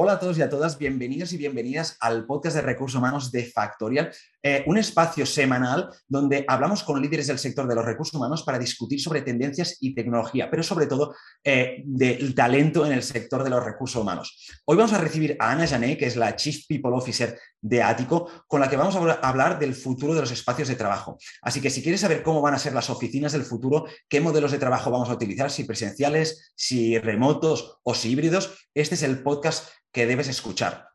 Hola a todos y a todas, bienvenidos y bienvenidas al podcast de recursos humanos de Factorial, eh, un espacio semanal donde hablamos con líderes del sector de los recursos humanos para discutir sobre tendencias y tecnología, pero sobre todo eh, del talento en el sector de los recursos humanos. Hoy vamos a recibir a Ana Jané, que es la Chief People Officer de Ático, con la que vamos a hablar del futuro de los espacios de trabajo. Así que si quieres saber cómo van a ser las oficinas del futuro, qué modelos de trabajo vamos a utilizar, si presenciales, si remotos o si híbridos, este es el podcast que debes escuchar.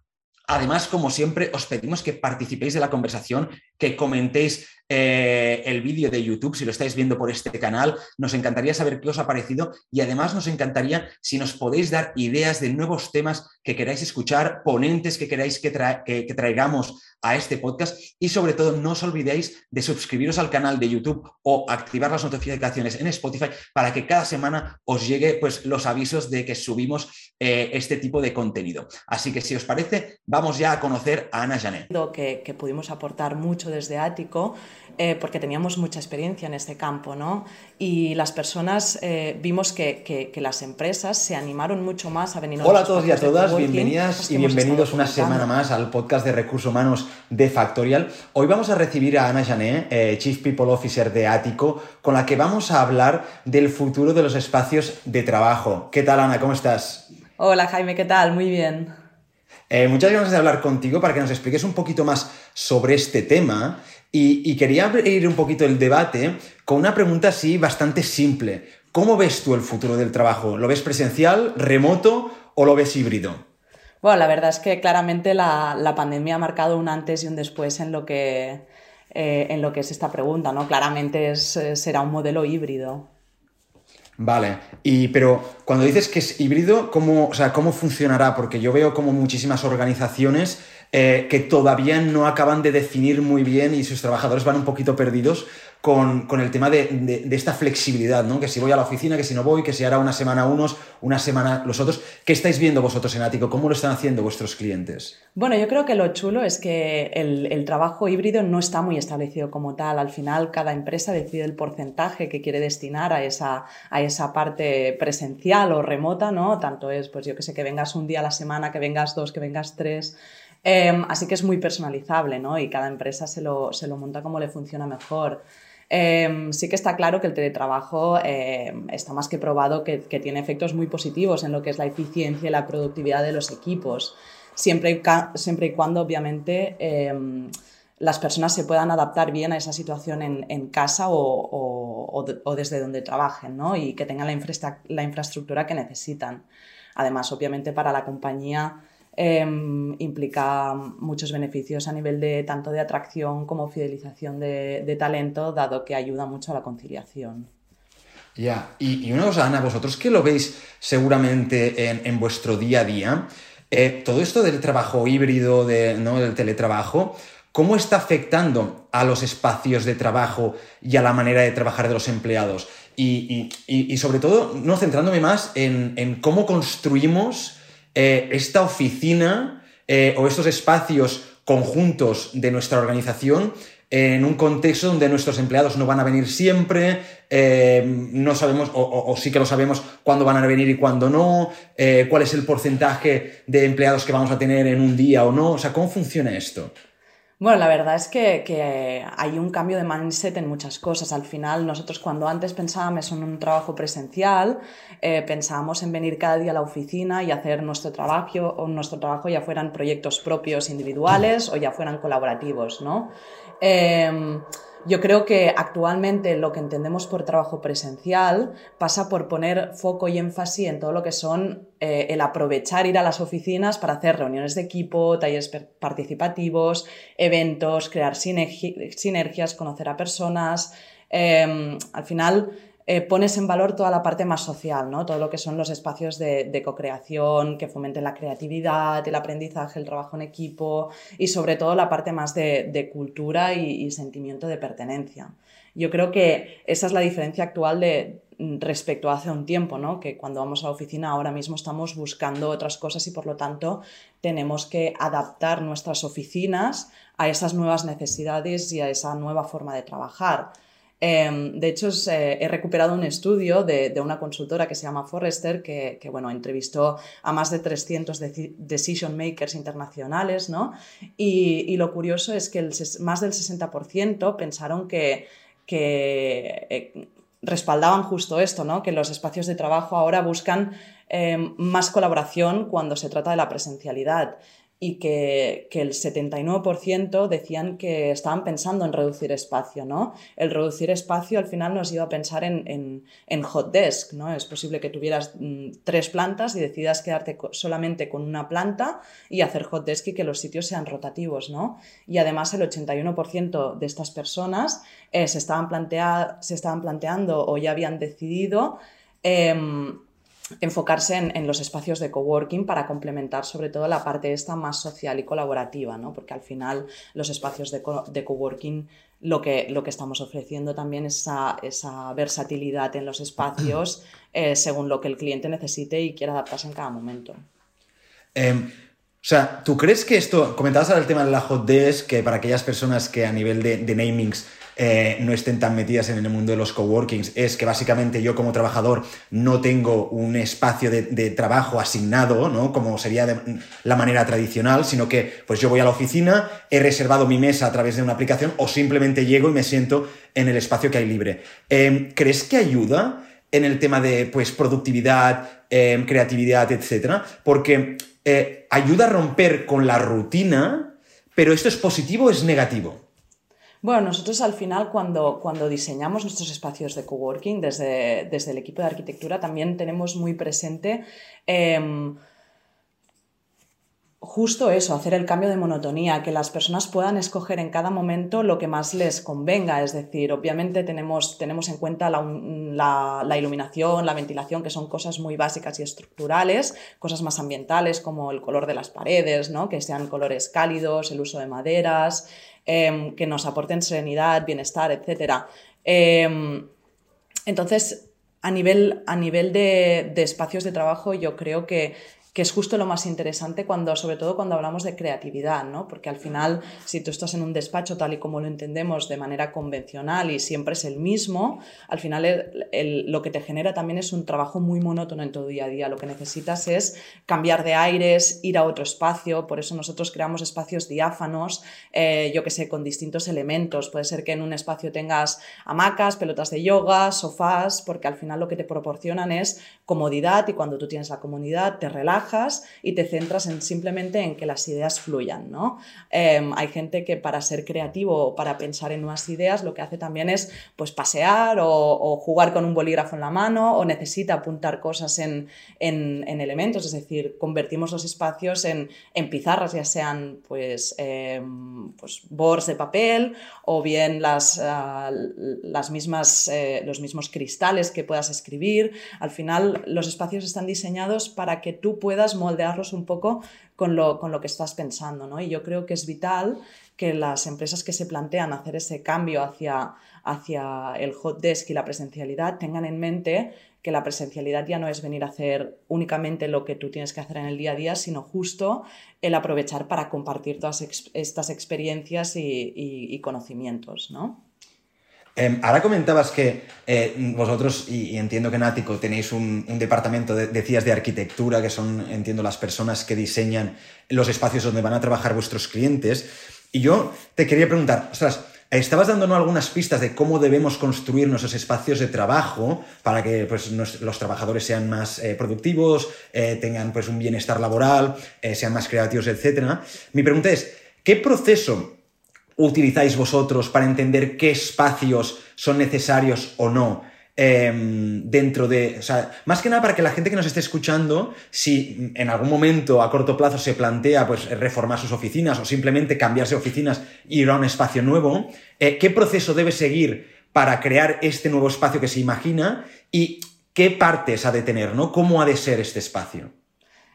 Además, como siempre, os pedimos que participéis de la conversación, que comentéis eh, el vídeo de YouTube, si lo estáis viendo por este canal. Nos encantaría saber qué os ha parecido y además nos encantaría si nos podéis dar ideas de nuevos temas que queráis escuchar, ponentes que queráis que, traigamos a este podcast y sobre todo no os olvidéis de suscribiros al canal de YouTube o activar las notificaciones en Spotify para que cada semana os llegue pues, los avisos de que subimos eh, este tipo de contenido. Así que si os parece, vamos ya a conocer a Ana Janet. Que, que pudimos aportar mucho desde Ático eh, porque teníamos mucha experiencia en este campo, ¿no? Y las personas eh, vimos que, que, las empresas se animaron mucho más a venir a Hola a todos y a todas, bienvenidas y bienvenidos una semana más al podcast de recursos humanos de Factorial. Hoy vamos a recibir a Ana Jané, eh, Chief People Officer de Ático, con la que vamos a hablar del futuro de los espacios de trabajo. ¿Qué tal, Ana? ¿Cómo estás? Hola, Jaime, ¿qué tal? Muy bien. Muchas ganas de hablar contigo para que nos expliques un poquito más sobre este tema y, quería abrir un poquito el debate con una pregunta así bastante simple. ¿Cómo ves tú el futuro del trabajo? ¿Lo ves presencial, remoto o lo ves híbrido? Bueno, la verdad es que claramente la, pandemia ha marcado un antes y un después en lo que, eh, en lo que es esta pregunta, ¿no? Claramente eh, será un modelo híbrido. Vale, y pero cuando dices que es híbrido, ¿cómo, o sea, ¿cómo funcionará? Porque yo veo como muchísimas organizaciones eh, que todavía no acaban de definir muy bien y sus trabajadores van un poquito perdidos con, el tema de, esta flexibilidad, ¿no? Que si voy a la oficina, que si no voy, que si hará una semana unos, una semana los otros. ¿Qué estáis viendo vosotros en Ático? ¿Cómo lo están haciendo vuestros clientes? Bueno, yo creo que lo chulo es que el, trabajo híbrido no está muy establecido como tal. Al final, cada empresa decide el porcentaje que quiere destinar a esa, a esa parte presencial o remota, ¿no? Tanto es, pues yo que sé, que vengas un día a la semana, que vengas dos, que vengas tres. Em, así que es muy personalizable, ¿no? Y cada empresa se lo, monta como le funciona mejor. Em, sí que está claro que el teletrabajo em, está más que probado que, tiene efectos muy positivos en lo que es la eficiencia y la productividad de los equipos, siempre y, siempre y cuando obviamente las personas se puedan adaptar bien a esa situación en, casa o, desde donde trabajen ¿no? y que tengan la, la infraestructura que necesitan. Además, obviamente para la compañía Em, implica muchos beneficios a nivel de tanto de atracción como fidelización de, talento, dado que ayuda mucho a la conciliación. Ya, y, una cosa, Ana, vosotros que lo veis seguramente en, vuestro día a día, eh, todo esto del trabajo híbrido, de, ¿no? del teletrabajo, ¿cómo está afectando a los espacios de trabajo y a la manera de trabajar de los empleados? Y, sobre todo, no centrándome más en, en cómo construimos eh, esta oficina eh, o estos espacios conjuntos de nuestra organización en un contexto donde nuestros empleados no van a venir siempre, eh, no sabemos, o, sí que lo sabemos, cuándo van a venir y cuándo no, cuál es el porcentaje de empleados que vamos a tener en un día o no, o sea, ¿cómo funciona esto? Bueno, la verdad es que, hay un cambio de mindset en muchas cosas. Al final, nosotros cuando antes pensábamos en un trabajo presencial, eh, pensábamos en venir cada día a la oficina y hacer nuestro trabajo, o nuestro trabajo ya fueran proyectos propios individuales o ya fueran colaborativos, ¿no? Em, yo creo que actualmente lo que entendemos por trabajo presencial pasa por poner foco y énfasis en todo lo que son eh, el aprovechar ir a las oficinas para hacer reuniones de equipo, talleres participativos, eventos, crear sinergias, conocer a personas. Em, al final, eh, pones en valor toda la parte más social, ¿no? todo lo que son los espacios de, de co-creación que fomenten la creatividad, el aprendizaje, el trabajo en equipo y sobre todo la parte más de, cultura y, sentimiento de pertenencia. Yo creo que esa es la diferencia actual de, respecto a hace un tiempo, ¿no? que cuando vamos a la oficina ahora mismo estamos buscando otras cosas y por lo tanto tenemos que adaptar nuestras oficinas a esas nuevas necesidades y a esa nueva forma de trabajar. Em, de hecho, eh, he recuperado un estudio de, una consultora que se llama Forrester, que, bueno, entrevistó a más de 300 decision makers internacionales, ¿no? Y, lo curioso es que más del 60% pensaron que, que eh, respaldaban justo esto, ¿no? que los espacios de trabajo ahora buscan em, más colaboración cuando se trata de la presencialidad y que, el 79% decían que estaban pensando en reducir espacio, ¿no? El reducir espacio al final nos iba a pensar en, hot desk, ¿no? Es posible que tuvieras mm, tres plantas y decidas quedarte solamente con una planta y hacer hot desk y que los sitios sean rotativos, ¿no? Y además el 81% de estas personas eh, se, estaban se estaban planteando o ya habían decidido em, enfocarse en, los espacios de coworking para complementar sobre todo la parte esta más social y colaborativa, ¿no? porque al final los espacios de, coworking lo que, lo que estamos ofreciendo también es esa, versatilidad en los espacios eh, según lo que el cliente necesite y quiera adaptarse en cada momento. Em, o sea, ¿tú crees que esto, comentabas ahora el tema de la hot desk, que para aquellas personas que a nivel de, de namings eh, no estén tan metidas en el mundo de los coworkings, es que básicamente yo como trabajador no tengo un espacio de, trabajo asignado, ¿no? Como sería de la manera tradicional, sino que pues yo voy a la oficina, he reservado mi mesa a través de una aplicación o simplemente llego y me siento en el espacio que hay libre. Em, ¿Crees que ayuda en el tema de pues, productividad, em, creatividad, etcétera? Porque eh, ayuda a romper con la rutina, pero esto es positivo o es negativo? Bueno, nosotros al final cuando, cuando diseñamos nuestros espacios de coworking desde, desde el equipo de arquitectura también tenemos muy presente em, justo eso, hacer el cambio de monotonía, que las personas puedan escoger en cada momento lo que más les convenga. Es decir, obviamente tenemos, tenemos en cuenta la, iluminación, la ventilación, que son cosas muy básicas y estructurales, cosas más ambientales como el color de las paredes, ¿no? que sean colores cálidos, el uso de maderas, Em, que nos aporten serenidad, bienestar, etc. Em, entonces, a nivel, a nivel de, espacios de trabajo, yo creo que que es justo lo más interesante cuando, sobre todo cuando hablamos de creatividad, ¿no? Porque al final, si tú estás en un despacho tal y como lo entendemos de manera convencional y siempre es el mismo, al final lo que te genera también es un trabajo muy monótono en tu día a día. Lo que necesitas es cambiar de aires, ir a otro espacio, por eso nosotros creamos espacios diáfanos, eh, yo que sé, con distintos elementos. Puede ser que en un espacio tengas hamacas, pelotas de yoga, sofás, porque al final lo que te proporcionan es comodidad y cuando tú tienes la comodidad te relajas y te centras en simplemente en que las ideas fluyan. ¿no? Em, hay gente que para ser creativo o para pensar en nuevas ideas lo que hace también es pues, pasear o, jugar con un bolígrafo en la mano o necesita apuntar cosas en, elementos, es decir, convertimos los espacios en, pizarras, ya sean pues, em, pues, boards de papel o bien las, ah, las mismas, eh, los mismos cristales que puedas escribir. Al final los espacios están diseñados para que tú puedas puedas moldearlos un poco con lo, con lo que estás pensando. ¿no? Y yo creo que es vital que las empresas que se plantean hacer ese cambio hacia, hacia el hot desk y la presencialidad tengan en mente que la presencialidad ya no es venir a hacer únicamente lo que tú tienes que hacer en el día a día, sino justo el aprovechar para compartir todas estas experiencias y, y conocimientos, ¿no? Em, ahora comentabas que eh, vosotros, y, entiendo que en Ático tenéis un, departamento, de, decías, de arquitectura, que son, entiendo, las personas que diseñan los espacios donde van a trabajar vuestros clientes. Y yo te quería preguntar, ostras, estabas dándonos algunas pistas de cómo debemos construir nuestros espacios de trabajo para que pues, los trabajadores sean más eh, productivos, eh, tengan pues, un bienestar laboral, sean más creativos, etc. Mi pregunta es, ¿qué proceso utilizáis vosotros para entender qué espacios son necesarios o no em, dentro de... O sea, más que nada para que la gente que nos esté escuchando, si en algún momento a corto plazo se plantea pues, reformar sus oficinas o simplemente cambiarse oficinas y ir a un espacio nuevo, eh, ¿qué proceso debe seguir para crear este nuevo espacio que se imagina y qué partes ha de tener, ¿no? ¿Cómo ha de ser este espacio?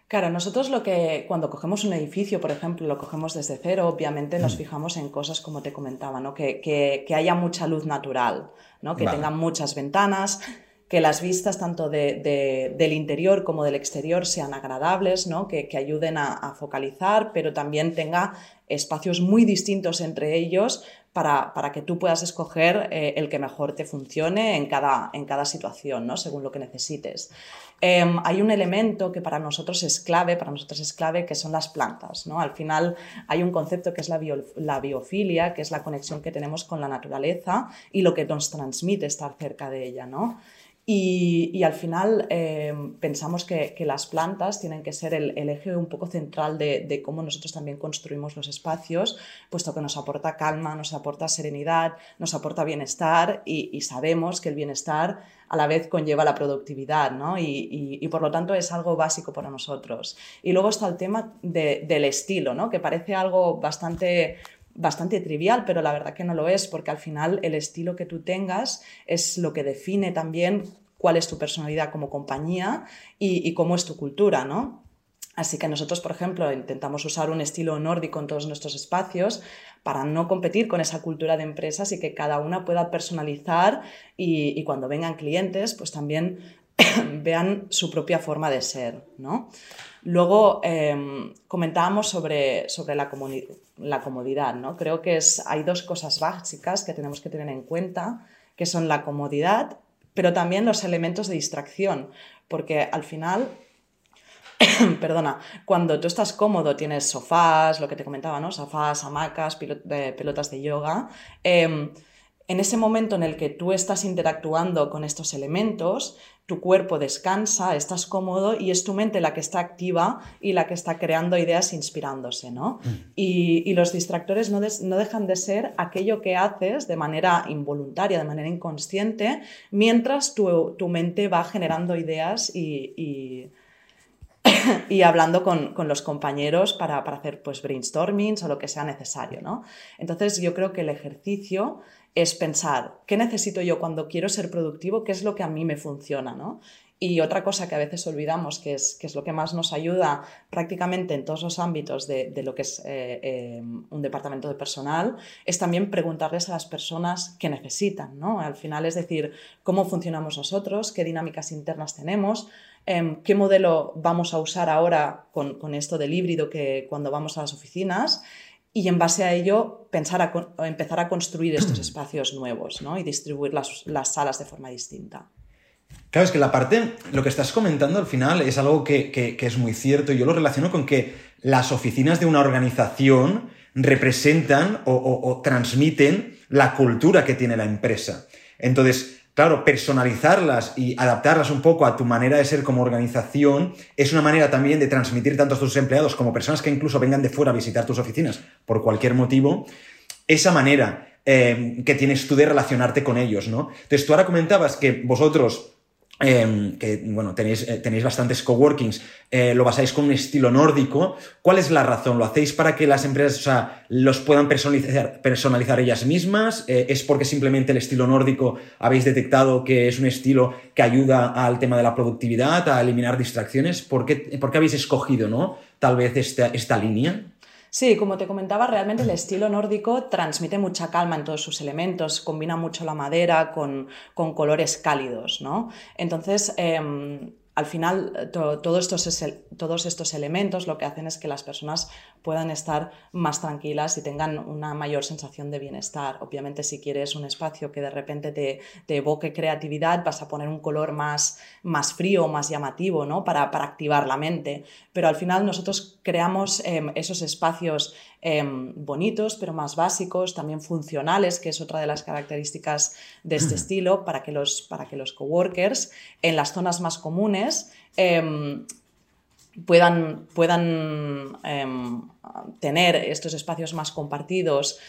Claro, nosotros lo que cuando cogemos un edificio, por ejemplo, lo cogemos desde cero, obviamente nos mm. fijamos en cosas como te comentaba, ¿no? que, haya mucha luz natural, ¿no? que tenga muchas ventanas, que las vistas tanto del interior como del exterior sean agradables, ¿no? que, ayuden a, focalizar, pero también tenga espacios muy distintos entre ellos para, que tú puedas escoger eh, el que mejor te funcione en cada, en cada situación, ¿no? según lo que necesites. Em, hay un elemento que para nosotros es clave, para nosotros es clave, que son las plantas. ¿no? Al final hay un concepto que es la, la biofilia, que es la conexión que tenemos con la naturaleza y lo que nos transmite estar cerca de ella. ¿no? Y, al final eh, pensamos que, las plantas tienen que ser el, eje un poco central de, cómo nosotros también construimos los espacios, puesto que nos aporta calma, nos aporta serenidad, nos aporta bienestar y, sabemos que el bienestar a la vez conlleva la productividad, ¿no? Y, por lo tanto es algo básico para nosotros. Y luego está el tema del estilo, ¿no? Que parece algo bastante bastante trivial, pero la verdad que no lo es, porque al final el estilo que tú tengas es lo que define también cuál es tu personalidad como compañía y, cómo es tu cultura, ¿no? Así que nosotros, por ejemplo, intentamos usar un estilo nórdico en todos nuestros espacios para no competir con esa cultura de empresas y que cada una pueda personalizar y, cuando vengan clientes, pues también vean su propia forma de ser, ¿no? Luego em, comentábamos sobre, sobre la, comodidad, ¿no? Creo que es, hay dos cosas básicas que tenemos que tener en cuenta, que son la comodidad, pero también los elementos de distracción, porque al final perdona, cuando tú estás cómodo, tienes sofás, lo que te comentaba, ¿no? Sofás, hamacas, pelotas de yoga. Em, en ese momento en el que tú estás interactuando con estos elementos, tu cuerpo descansa, estás cómodo y es tu mente la que está activa y la que está creando ideas inspirándose, ¿no? Mm. Y, los distractores no, dejan de ser aquello que haces de manera involuntaria, de manera inconsciente, mientras tu, mente va generando ideas y, y, hablando con, los compañeros para, hacer pues brainstormings o lo que sea necesario, ¿no? Entonces yo creo que el ejercicio es pensar, ¿qué necesito yo cuando quiero ser productivo? ¿Qué es lo que a mí me funciona? ¿no? Y otra cosa que a veces olvidamos, que es, que es lo que más nos ayuda prácticamente en todos los ámbitos de, lo que es eh, eh, un departamento de personal, es también preguntarles a las personas qué necesitan. ¿no? Al final es decir, cómo funcionamos nosotros, qué dinámicas internas tenemos, em, qué modelo vamos a usar ahora con, con esto del híbrido que cuando vamos a las oficinas y en base a ello pensar a, empezar a construir estos espacios nuevos ¿no? y distribuir las, las, salas de forma distinta. Claro, es que la parte, lo que estás comentando al final es algo que, que, es muy cierto. Yo lo relaciono con que las oficinas de una organización representan o, o transmiten la cultura que tiene la empresa. Entonces, Claro, personalizarlas y adaptarlas un poco a tu manera de ser como organización es una manera también de transmitir tanto a tus empleados como personas que incluso vengan de fuera a visitar tus oficinas por cualquier motivo, esa manera eh, que tienes tú de relacionarte con ellos, ¿no? Entonces, tú ahora comentabas que vosotros Em, que bueno, tenéis, eh, tenéis bastantes coworkings, eh, lo basáis con un estilo nórdico. ¿Cuál es la razón? ¿Lo hacéis para que las empresas los puedan personalizar, personalizar ellas mismas? Eh, ¿Es porque simplemente el estilo nórdico habéis detectado que es un estilo que ayuda al tema de la productividad, a eliminar distracciones? ¿Por qué, por qué habéis escogido ¿no? tal vez esta, esta línea? Sí, como te comentaba, realmente el estilo nórdico transmite mucha calma en todos sus elementos, combina mucho la madera con, colores cálidos, ¿no? Entonces, em, al final eh, todos, estos, todos estos elementos lo que hacen es que las personas puedan estar más tranquilas y tengan una mayor sensación de bienestar. Obviamente si quieres un espacio que de repente te, evoque creatividad, vas a poner un color más, más frío, más llamativo, ¿no? Para, activar la mente. Pero al final nosotros creamos em, esos espacios Em, bonitos, pero más básicos, también funcionales, que es otra de las características de este estilo, para que los, para que los coworkers en las zonas más comunes em, puedan, puedan em, tener estos espacios más compartidos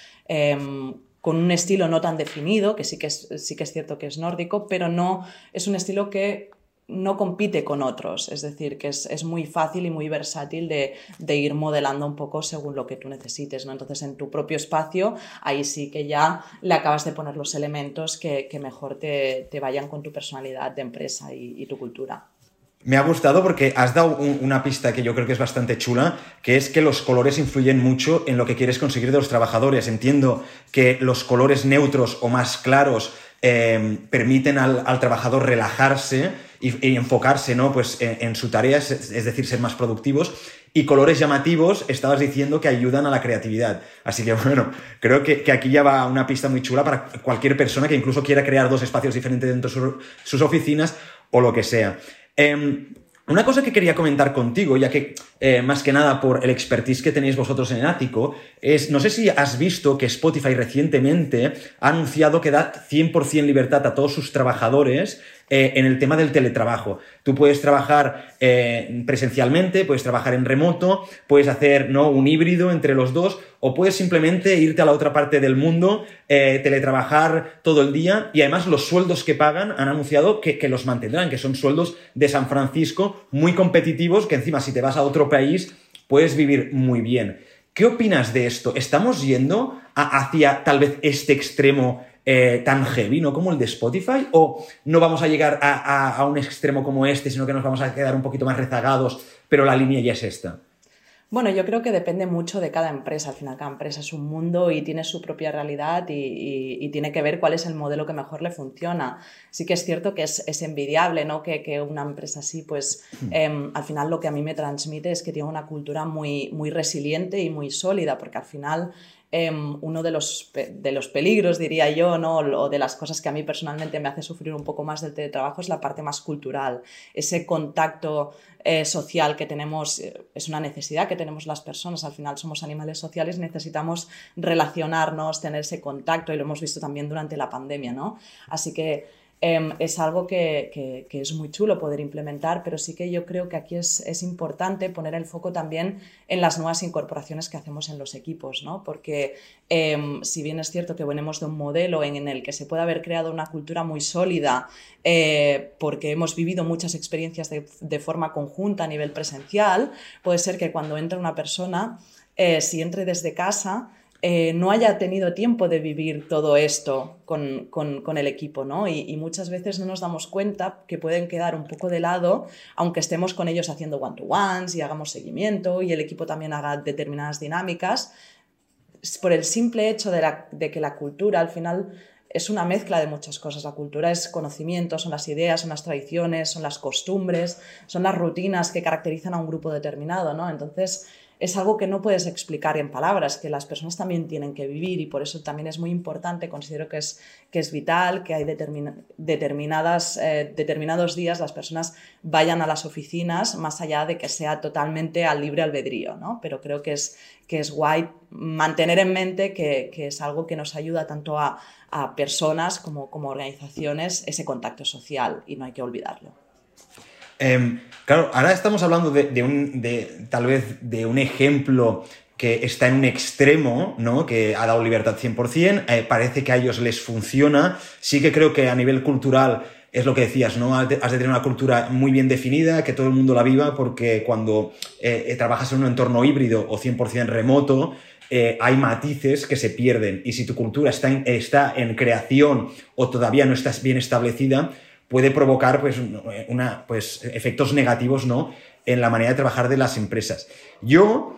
con un estilo no tan definido, que sí que, es, sí que es cierto que es nórdico, pero no es un estilo que no compite con otros, es decir, que es, muy fácil y muy versátil de, ir modelando un poco según lo que tú necesites, ¿no? Entonces, en tu propio espacio, ahí sí que ya le acabas de poner los elementos que, mejor te, vayan con tu personalidad de empresa y, tu cultura. Me ha gustado porque has dado una pista que yo creo que es bastante chula, que es que los colores influyen mucho en lo que quieres conseguir de los trabajadores. Entiendo que los colores neutros o más claros em, permiten al, trabajador relajarse y, enfocarse ¿no? pues, en, su tarea, es, decir, ser más productivos. Y colores llamativos, estabas diciendo que ayudan a la creatividad. Así que bueno, creo que, aquí ya va una pista muy chula para cualquier persona que incluso quiera crear dos espacios diferentes dentro de sus oficinas o lo que sea. Em, una cosa que quería comentar contigo, ya que eh, más que nada por el expertise que tenéis vosotros en Ático, es, no sé si has visto que Spotify recientemente ha anunciado que da 100% libertad a todos sus trabajadores eh, en el tema del teletrabajo. Tú puedes trabajar eh, presencialmente, puedes trabajar en remoto, puedes hacer ¿no? un híbrido entre los dos o puedes simplemente irte a la otra parte del mundo, eh, teletrabajar todo el día y además los sueldos que pagan han anunciado que, que los mantendrán, que son sueldos de San Francisco muy competitivos que encima si te vas a otro país puedes vivir muy bien. ¿Qué opinas de esto? ¿Estamos yendo hacia tal vez este extremo eh, tan heavy, ¿no? Como el de Spotify, o no vamos a llegar a, un extremo como este, sino que nos vamos a quedar un poquito más rezagados, pero la línea ya es esta. Bueno, yo creo que depende mucho de cada empresa. Al final, cada empresa es un mundo y tiene su propia realidad y, tiene que ver cuál es el modelo que mejor le funciona. Sí que es cierto que es, envidiable ¿no? que, una empresa así, pues hmm. em, al final lo que a mí me transmite es que tiene una cultura muy, muy resiliente y muy sólida, porque al final Em, uno de los, de los peligros, diría yo, ¿no? o de las cosas que a mí personalmente me hace sufrir un poco más del teletrabajo es la parte más cultural. Ese contacto eh, social que tenemos eh, es una necesidad que tenemos las personas. Al final somos animales sociales, necesitamos relacionarnos, tener ese contacto y lo hemos visto también durante la pandemia. ¿no? Así que Em, es algo que, es muy chulo poder implementar, pero sí que yo creo que aquí es, importante poner el foco también en las nuevas incorporaciones que hacemos en los equipos, ¿no? porque em, si bien es cierto que venimos de un modelo en, el que se puede haber creado una cultura muy sólida, eh, porque hemos vivido muchas experiencias de, forma conjunta a nivel presencial, puede ser que cuando entra una persona, eh, si entre desde casa, eh, no haya tenido tiempo de vivir todo esto con, el equipo, ¿no? Y, muchas veces no nos damos cuenta que pueden quedar un poco de lado, aunque estemos con ellos haciendo one-to-ones y hagamos seguimiento y el equipo también haga determinadas dinámicas, por el simple hecho de, de que la cultura al final es una mezcla de muchas cosas. La cultura es conocimiento, son las ideas, son las tradiciones, son las costumbres, son las rutinas que caracterizan a un grupo determinado, ¿no? Entonces, es algo que no puedes explicar en palabras, que las personas también tienen que vivir y por eso también es muy importante, considero que es, que es vital, que hay determinadas, eh, determinados días las personas vayan a las oficinas, más allá de que sea totalmente al libre albedrío, ¿no? Pero creo que es, que es guay mantener en mente que, es algo que nos ayuda tanto a, a personas como, como organizaciones ese contacto social y no hay que olvidarlo. Em, claro, ahora estamos hablando de, un, tal vez de un ejemplo que está en un extremo, ¿no? Que ha dado libertad 100%, eh, parece que a ellos les funciona. Sí que creo que a nivel cultural es lo que decías, ¿no? Has de, tener una cultura muy bien definida, que todo el mundo la viva, porque cuando eh, eh, trabajas en un entorno híbrido o 100% remoto, hay matices que se pierden. Y si tu cultura está está en creación o todavía no estás bien establecida, puede provocar pues, una, pues, efectos negativos ¿no? en la manera de trabajar de las empresas. Yo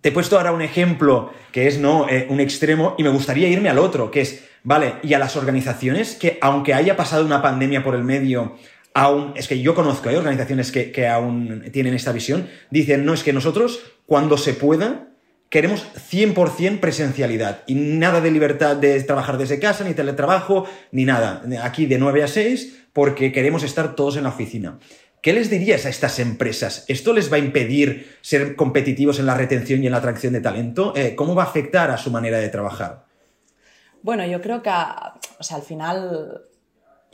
te he puesto ahora un ejemplo que es ¿no? Eh, un extremo y me gustaría irme al otro, que es, vale, y a las organizaciones que aunque haya pasado una pandemia por el medio, aún, es que yo conozco, hay organizaciones que, que aún tienen esta visión, dicen, no, es que nosotros cuando se pueda queremos 100% presencialidad y nada de libertad de trabajar desde casa, ni teletrabajo, ni nada. Aquí de 9 a 6 porque queremos estar todos en la oficina. ¿Qué les dirías a estas empresas? ¿Esto les va a impedir ser competitivos en la retención y en la atracción de talento? Eh, ¿Cómo va a afectar a su manera de trabajar? Bueno, yo creo que al final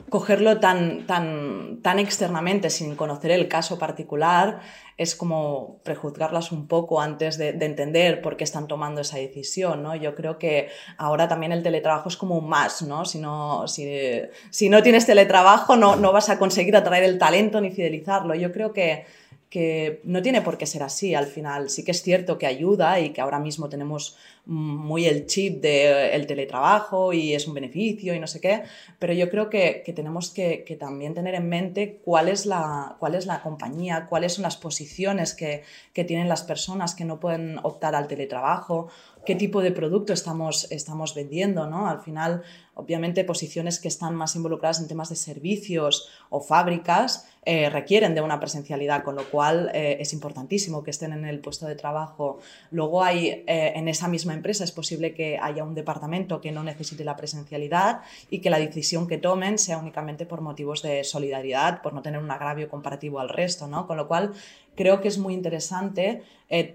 cogerlo tan, tan, tan externamente sin conocer el caso particular es como prejuzgarlas un poco antes de, entender por qué están tomando esa decisión, ¿no? Yo creo que ahora también el teletrabajo es como un más, ¿no? Si no, si, no tienes teletrabajo no, no vas a conseguir atraer el talento ni fidelizarlo. Yo creo que que no tiene por qué ser así al final. Sí que es cierto que ayuda y que ahora mismo tenemos muy el chip del teletrabajo y es un beneficio y no sé qué, pero yo creo que, tenemos que, también tener en mente cuál es la, cuál es la compañía, cuáles son las posiciones que, que tienen las personas que no pueden optar al teletrabajo, qué tipo de producto estamos, estamos vendiendo, ¿no? Al final, obviamente, posiciones que están más involucradas en temas de servicios o fábricas eh, requieren de una presencialidad, con lo cual eh, es importantísimo que estén en el puesto de trabajo. Luego hay, eh, en esa misma empresa es posible que haya un departamento que no necesite la presencialidad y que la decisión que tomen sea únicamente por motivos de solidaridad, por no tener un agravio comparativo al resto, ¿no? Con lo cual, creo que es muy interesante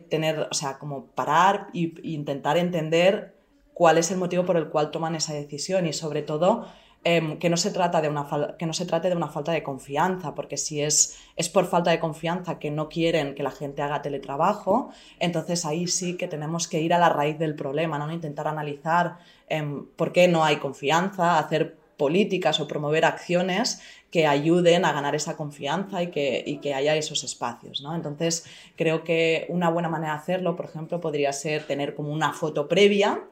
tener, o sea, como parar e intentar entender cuál es el motivo por el cual toman esa decisión y sobre todo Em, que, no se trata de una que no se trate de una falta de confianza, porque si es, es por falta de confianza que no quieren que la gente haga teletrabajo, entonces ahí sí que tenemos que ir a la raíz del problema, ¿no? intentar analizar em, por qué no hay confianza, hacer políticas o promover acciones que ayuden a ganar esa confianza y que, y que haya esos espacios. ¿no? Entonces, creo que una buena manera de hacerlo, por ejemplo, podría ser tener como una foto previa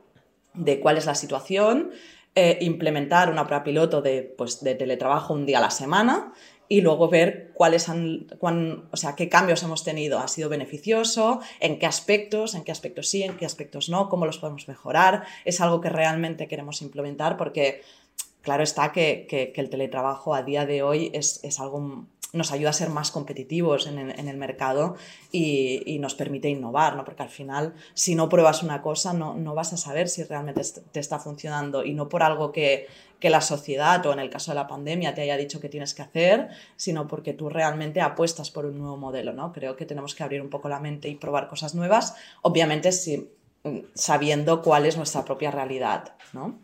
de cuál es la situación, eh, implementar una prueba piloto de, pues, de teletrabajo un día a la semana y luego ver cuáles han, o sea, qué cambios hemos tenido. ¿Ha sido beneficioso? ¿En qué aspectos? ¿En qué aspectos sí? ¿En qué aspectos no? ¿Cómo los podemos mejorar? Es algo que realmente queremos implementar porque claro está que, que, que el teletrabajo a día de hoy es, es algo nos ayuda a ser más competitivos en el, mercado y, nos permite innovar, ¿no? porque al final si no pruebas una cosa no, no vas a saber si realmente te está funcionando y no por algo que, que, la sociedad o en el caso de la pandemia te haya dicho que tienes que hacer, sino porque tú realmente apuestas por un nuevo modelo. ¿no? Creo que tenemos que abrir un poco la mente y probar cosas nuevas, obviamente si, sabiendo cuál es nuestra propia realidad. ¿no?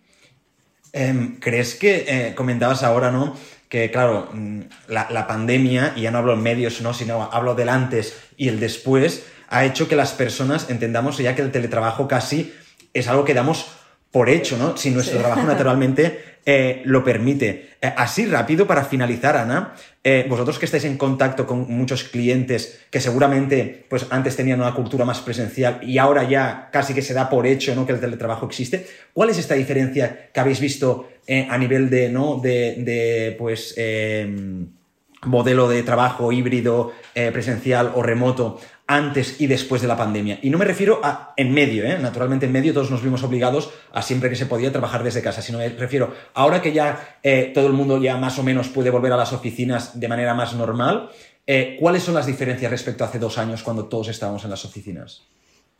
Em, ¿Crees que eh, comentabas ahora, ¿no? Que, claro, mm, la, pandemia, y ya no hablo en medios, ¿no? sino hablo del antes y el después, ha hecho que las personas entendamos ya que el teletrabajo casi es algo que damos por hecho, ¿no? Si nuestro trabajo naturalmente eh, lo permite. Eh, así rápido, para finalizar, Ana, eh, vosotros que estáis en contacto con muchos clientes que seguramente pues, antes tenían una cultura más presencial y ahora ya casi que se da por hecho ¿no? que el teletrabajo existe, ¿cuál es esta diferencia que habéis visto a nivel de, ¿no? de, pues, em, modelo de trabajo híbrido, presencial o remoto antes y después de la pandemia. Y no me refiero a en medio, ¿eh? naturalmente en medio todos nos vimos obligados a siempre que se podía trabajar desde casa, sino me refiero ahora que ya eh, todo el mundo ya más o menos puede volver a las oficinas de manera más normal, eh, ¿cuáles son las diferencias respecto a hace dos años cuando todos estábamos en las oficinas?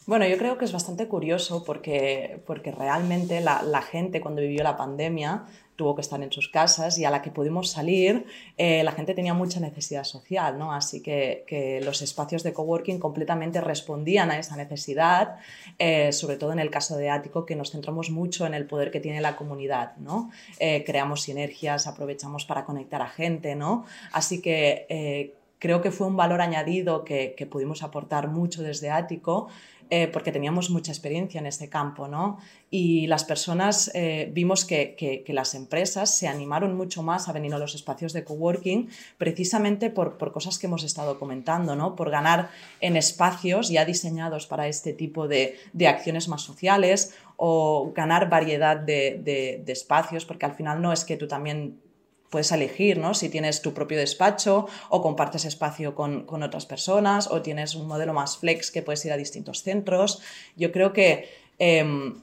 Bueno, yo creo que es bastante curioso porque, porque realmente la, la gente cuando vivió la pandemia tuvo que estar en sus casas y a la que pudimos salir, eh, la gente tenía mucha necesidad social, ¿no? Así que, que, los espacios de coworking completamente respondían a esa necesidad, eh, sobre todo en el caso de Ático, que nos centramos mucho en el poder que tiene la comunidad, ¿no? Eh, creamos sinergias, aprovechamos para conectar a gente, ¿no? Así que creo que fue un valor añadido que, que pudimos aportar mucho desde Ático eh, porque teníamos mucha experiencia en este campo, ¿no? Y las personas eh, vimos que, que, las empresas se animaron mucho más a venir a los espacios de coworking precisamente por, por, cosas que hemos estado comentando, ¿no? Por ganar en espacios ya diseñados para este tipo de, de acciones más sociales o ganar variedad de, de, de espacios, porque al final no es que tú también puedes elegir, ¿no? Si tienes tu propio despacho o compartes espacio con, otras personas o tienes un modelo más flex que puedes ir a distintos centros. Yo creo que em,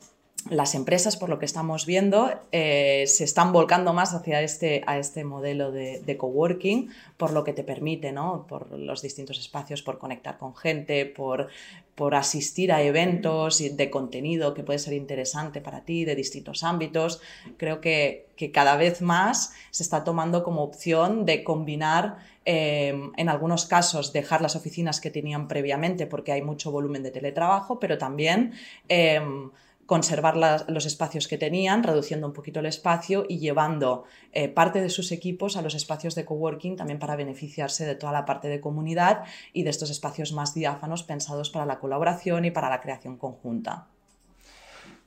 las empresas, por lo que estamos viendo, eh, se están volcando más hacia este, a este modelo de, de, coworking, por lo que te permite, ¿no? por los distintos espacios, por conectar con gente, por, por asistir a eventos de contenido que puede ser interesante para ti, de distintos ámbitos. Creo que, que cada vez más se está tomando como opción de combinar eh, en algunos casos dejar las oficinas que tenían previamente porque hay mucho volumen de teletrabajo, pero también eh, conservar los espacios que tenían, reduciendo un poquito el espacio y llevando eh, parte de sus equipos a los espacios de coworking también para beneficiarse de toda la parte de comunidad y de estos espacios más diáfanos pensados para la colaboración y para la creación conjunta.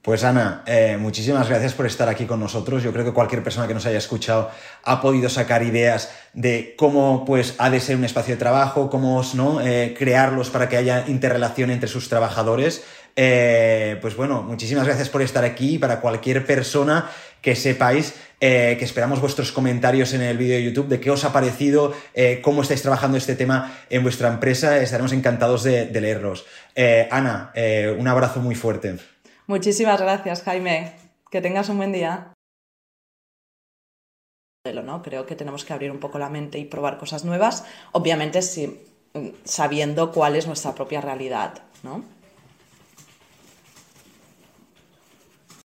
Pues Ana, eh, muchísimas gracias por estar aquí con nosotros. Yo creo que cualquier persona que nos haya escuchado ha podido sacar ideas de cómo pues, ha de ser un espacio de trabajo, cómo ¿no? Eh, crearlos para que haya interrelación entre sus trabajadores. Eh, pues bueno, muchísimas gracias por estar aquí. Para cualquier persona que sepáis que esperamos vuestros comentarios en el vídeo de YouTube de qué os ha parecido, cómo estáis trabajando este tema en vuestra empresa. Estaremos encantados de leerlos. Ana, un abrazo muy fuerte. Muchísimas gracias, Jaime. Que tengas un buen día. ¿no? Creo que tenemos que abrir un poco la mente y probar cosas nuevas, obviamente sí, sabiendo cuál es nuestra propia realidad. ¿no?